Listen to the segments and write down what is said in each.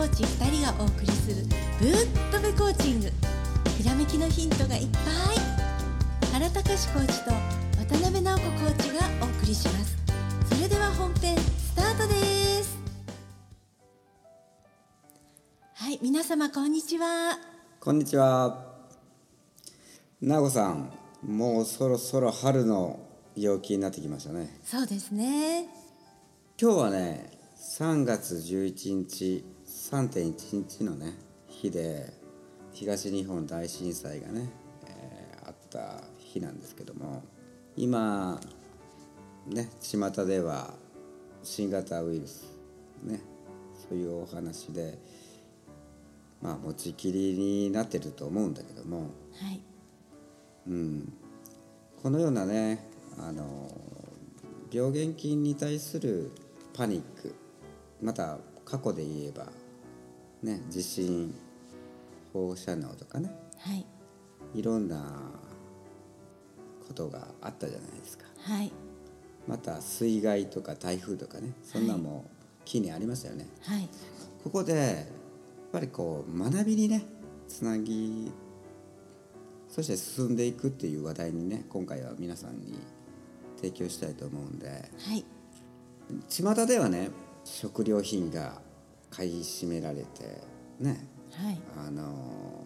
コーチ2人がお送りするぶっとべコーチング。ひらめきのヒントがいっぱい。原隆コーチと渡辺直子コーチがお送りします。それでは本編スタートです。はい皆様こんにちは。こんにちは。なごさん、もうそろそろ春の陽気になってきましたね。そうですね。今日はね、3月11日、3.1日のね、日で、東日本大震災がね、えーあった日なんですけども、今、ね、巷では新型ウイルス、ね、そういうお話で、まあ、持ちきりになってると思うんだけども、はい。うん、このようなねあの病原菌に対するパニックまた過去で言えば、ね、地震放射能とかね。はい。いろんなことがあったじゃないですか。はい。また水害とか台風とかねそんなんも木にありましたよね、はい。ここでやっぱりこう学びにねつなぎそして進んでいくっていう話題にね今回は皆さんに提供したいと思うんで。はい。巷ではね食料品が買い占められてね。はい。あの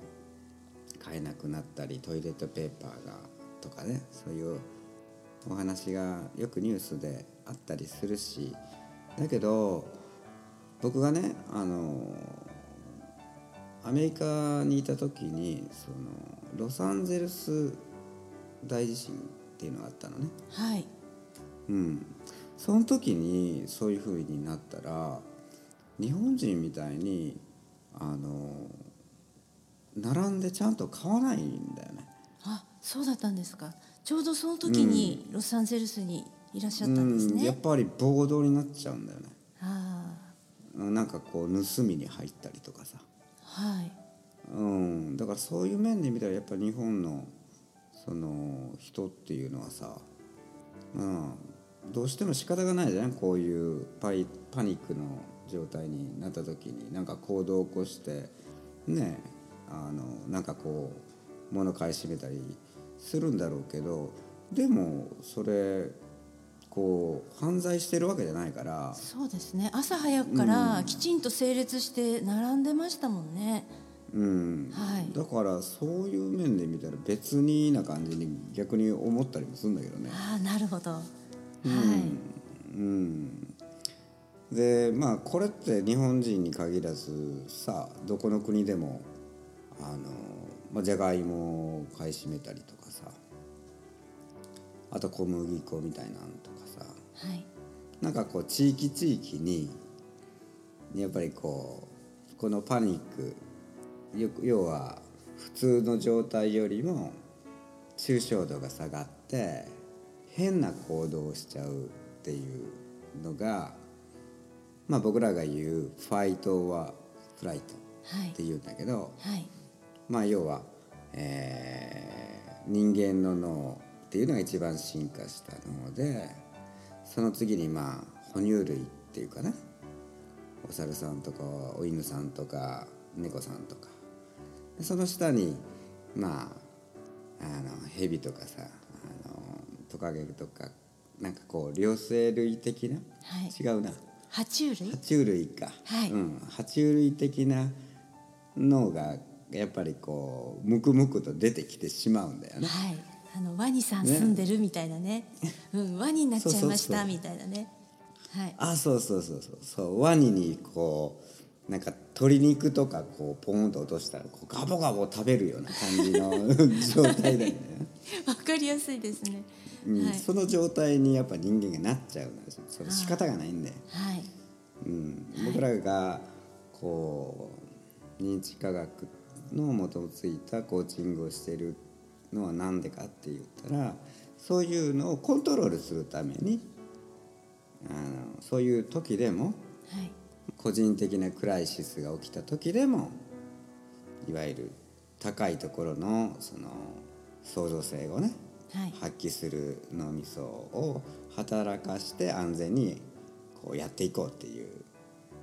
買えなくなったりトイレットペーパーがとかねそういうお話がよくニュースであったりするしだけど僕がねあのアメリカにいた時にそのロサンゼルス大地震っていうのがあったのね。はい。うん、その時にそういう風になったら日本人みたいにあの並んでちゃんと買わないんだよね。あそうだったんですか。ちょうどその時にロサンゼルスにいらっしゃったんですうん、やねっ、ぱり暴動になっちゃうんだよね。あなんかこう盗みに入ったりとかさ、あはい。うん、だからそういう面で見たらやっぱ日本のその人っていうのはさ、うん、どうしても仕方がないじゃんこういうパイパニックの状態になった時になんか行動を起こしてねあのなんかこう物買い占めたりするんだろうけどでもそれこう犯罪してるわけじゃないから。そうですね。朝早くからきちんと整列して並んでましたもんね、うん。はい。だからそういう面で見たら別にな感じに逆に思ったりもするんだけどね。ああなるほど、はい。うん、でまあこれって日本人に限らずさどこの国でもあの、まあ、じゃがいもを買い占めたりとかさあと小麦粉みたいなんとかさはい。なんかこう地域地域にやっぱりこうこのパニックよく要は普通の状態よりも抽象度が下がって変な行動をしちゃうっていうのが、まあ、僕らが言うファイトはフライトはい。っていうんだけど、はい。まあ要は、えー人間の脳っていうのが一番進化した脳でその次にまあ哺乳類っていうかな。お猿さんとかお犬さんとか猫さんとか。でその下にまああの蛇とかさあのトカゲとかなんかこう両生類的な、はい。違うな爬虫類？爬虫類か、はい。うん、爬虫類的な脳がやっぱりこうムクムクと出てきてしまうんだよね。はい。あのワニさんね住んでるみたいなね。うん。ワニになっちゃいましたみたいなね。はい。あそうそうそうそう。そうワニにこうなんか鶏肉とかこうポンと落としたらこうガボガボ食べるような感じの状態だよね、わかりやすいですね、うその状態にやっぱ人間がなっちゃうんですよ。それ仕方がないんだよ、はい。うん、僕らがこう認知科学の元をついたコーチングをしてるのは何でかって言ったらそういうのをコントロールするためにあのそういう時でもはい。個人的なクライシスが起きた時でもいわゆる高いところのその創造性をねはい発揮する脳みそを働かして安全にこうやっていこうっていう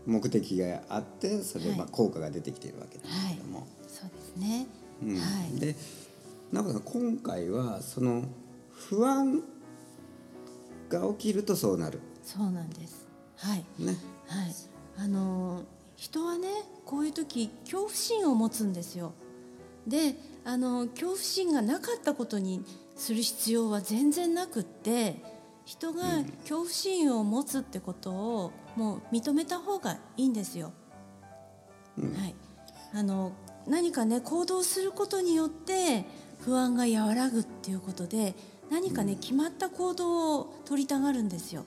目的があってそれではい。まあ効果が出てきているわけですけども、そうですね、うん。はい。でなんか今回はその不安が起きるとそうなる。そうなんです。はい。ね。はい。あの人はねこういう時恐怖心を持つんですよ。であの恐怖心がなかったことにする必要は全然なくって人が恐怖心を持つってことをもう認めた方がいいんですよ。はい、あの何かね行動することによって不安が和らぐっていうことで何かね決まった行動を取りたがるんですよ。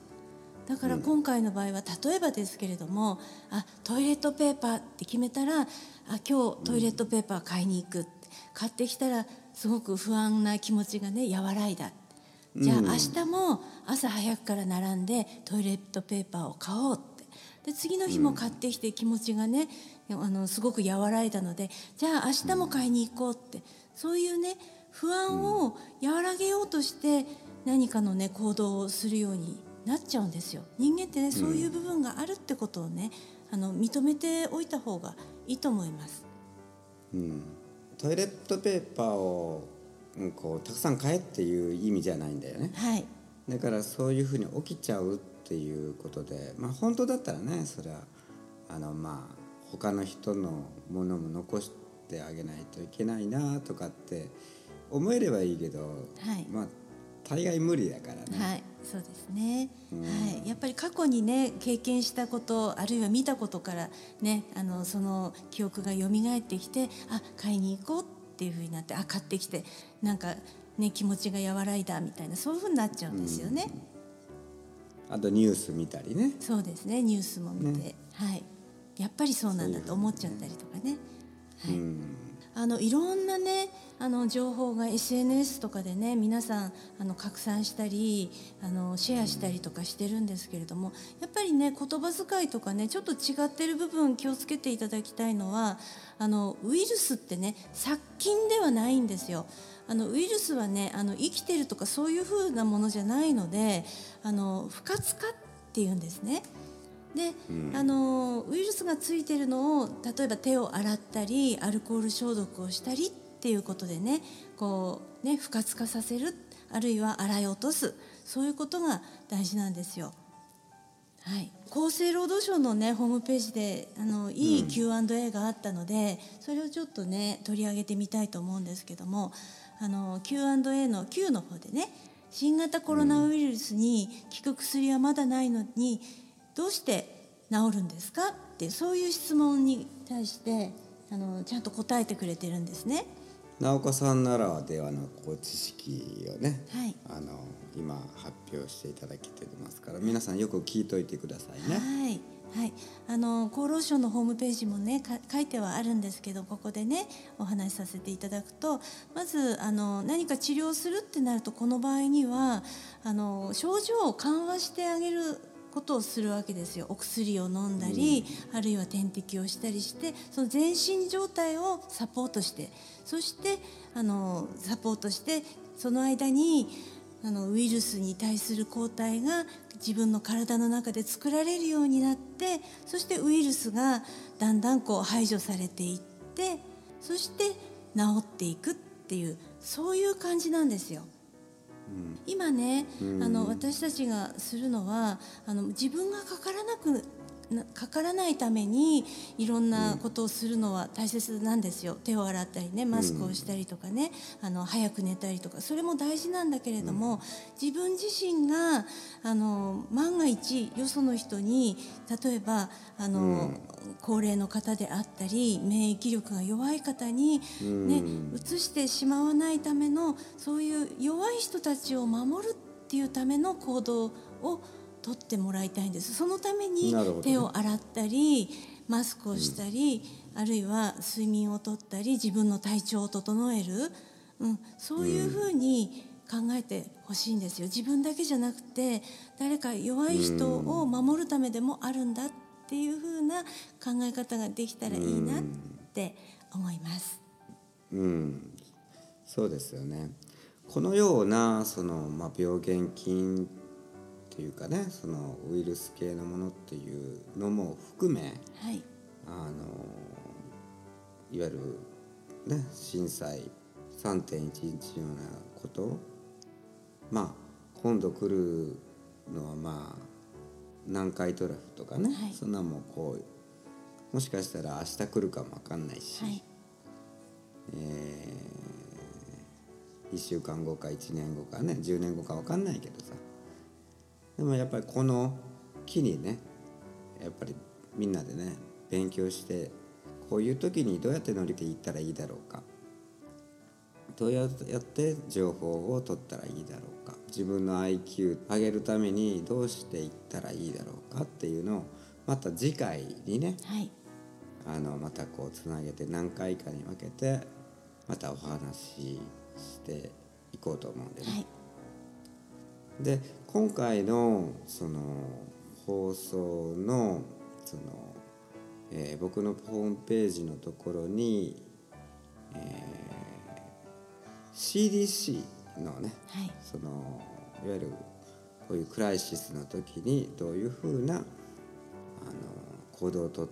だから今回の場合は例えばですけれどもあトイレットペーパーって決めたらあ今日トイレットペーパー買いに行くって。買ってきたらすごく不安な気持ちがね和らいだ。じゃあうん。明日も朝早くから並んでトイレットペーパーを買おうって。で次の日も買ってきて気持ちがねあのすごく和らいだのでじゃあ明日も買いに行こうって。そういうね不安を和らげようとして何かのね行動をするようになっちゃうんですよ。人間ってねそういう部分があるってことをねあの認めておいた方がいいと思います。うん、トイレットペーパーを、うん、こうたくさん買えっていう意味じゃないんだよね。はい。だからそういうふうに起きちゃうっていうことでまあ本当だったらねそれはあのまあ他の人のものも残してあげないといけないなとかって思えればいいけど、はい。まあ大概無理だからね、はい、そうですね。うん。はい、やっぱり過去にね経験したことあるいは見たことからねあのその記憶が蘇ってきてあ買いに行こうっていうふうになってあ買ってきてなんかね気持ちが和らいだみたいなそういうふうになっちゃうんですよね。あとニュース見たりね。そうですね。ニュースも見て、ね。はい。やっぱりそうなんだと思っちゃったりとかね。はい。うんあのいろんなねあの情報が SNS とかでね皆さんあの拡散したりあのシェアしたりとかしてるんですけれどもやっぱりね言葉遣いとかねちょっと違ってる部分気をつけていただきたいのはあのウイルスってね殺菌ではないんですよ。あのウイルスはねあの生きてるとかそういう風なものじゃないのであの不活化っていうんですね。で、あのウイルスがついてるのを例えば手を洗ったりアルコール消毒をしたりっていうことでねこうね不活化させるあるいは洗い落とすそういうことが大事なんですよ。はい、厚生労働省のねホームページであのいい Q&A があったので、それをちょっとね取り上げてみたいと思うんですけどもあの Q&A の Q の方でね新型コロナウイルスに効く薬はまだないのにどうして治るんですか？ってそういう質問に対してあのちゃんと答えてくれてるんですね。直子さんならではのこう知識をね、はいあの今発表していただけてますから皆さんよく聞いといてくださいね。はい、はい、あの厚労省のホームページもねか書いてはあるんですけどここでねお話しさせていただくとまずあの何か治療するってなるとこの場合にはあの症状を緩和してあげることをするわけですよお薬を飲んだり、あるいは点滴をしたりしてその全身状態をサポートしてそしてあのサポートしてその間にあのウイルスに対する抗体が自分の体の中で作られるようになってそしてウイルスがだんだんこう排除されていってそして治っていくっていうそういう感じなんですよ。今ね、あの私たちがするのはあの自分がかからなくなかからないためにいろんなことをするのは大切なんですよ。手を洗ったりねマスクをしたりとかね、あの早く寝たりとかそれも大事なんだけれども、自分自身があの万が一よその人に例えばあの、高齢の方であったり免疫力が弱い方に、ねうつしてしまわないためのそういう弱い人たちを守るっていうための行動を取ってもらいたいんです。そのために手を洗ったりマスクをしたり、あるいは睡眠をとったり自分の体調を整える、うん、そういうふうに考えてほしいんですよ。自分だけじゃなくて誰か弱い人を守るためでもあるんだっていうふうな考え方ができたらいいなって思います。うん、そうですよね。このようなその、まあ、病原菌というかねそのウイルス系のものっていうのも含めはい。あのいわゆる、ね、震災3.11のようなことまあ今度来るのはまあ南海トラフとかね、はい。そんなもんこうもしかしたら明日来るかもわかんないし、はい。え1週間後か1年後かね10年後かわかんないけどさでもやっぱりこの機にねやっぱりみんなでね勉強してこういう時にどうやって乗りていったらいいだろうか。どうやって情報を取ったらいいだろうか。自分の IQ 上げるためにどうしていったらいいだろうかっていうのをまた次回にねはい。あのまたこうつなげて何回かに分けてまたお話ししていこうと思うんでね。はいで今回のその放送のその、えー僕のホームページのところに、えー CDC のねはい。そのいわゆるこういうクライシスの時にどういうふうなあの行動をとっ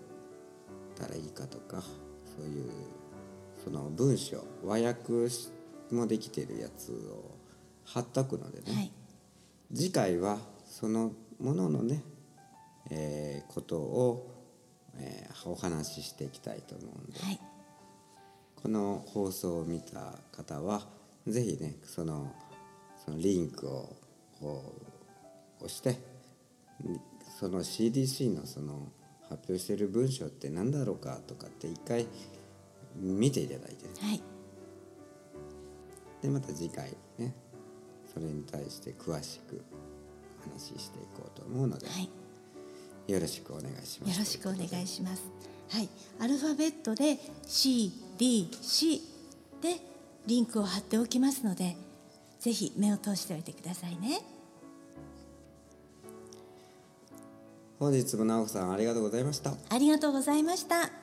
たらいいかとかそういうその文章和訳しもできてるやつを貼っとくのでね、はい次回はそのもののね、えーことを、えーお話ししていきたいと思うんで、はい。この放送を見た方はぜひねそのそのリンクを押してその CDC のその発表している文章って何だろうかとかって一回見ていただいてね。はい。でまた次回ねそれに対して詳しく話していこうと思うので、はいよろしくお願いします。よろしくお願いします。はい、アルファベットで C D C でリンクを貼っておきますので、ぜひ目を通しておいてくださいね。本日も直子さんありがとうございました。ありがとうございました。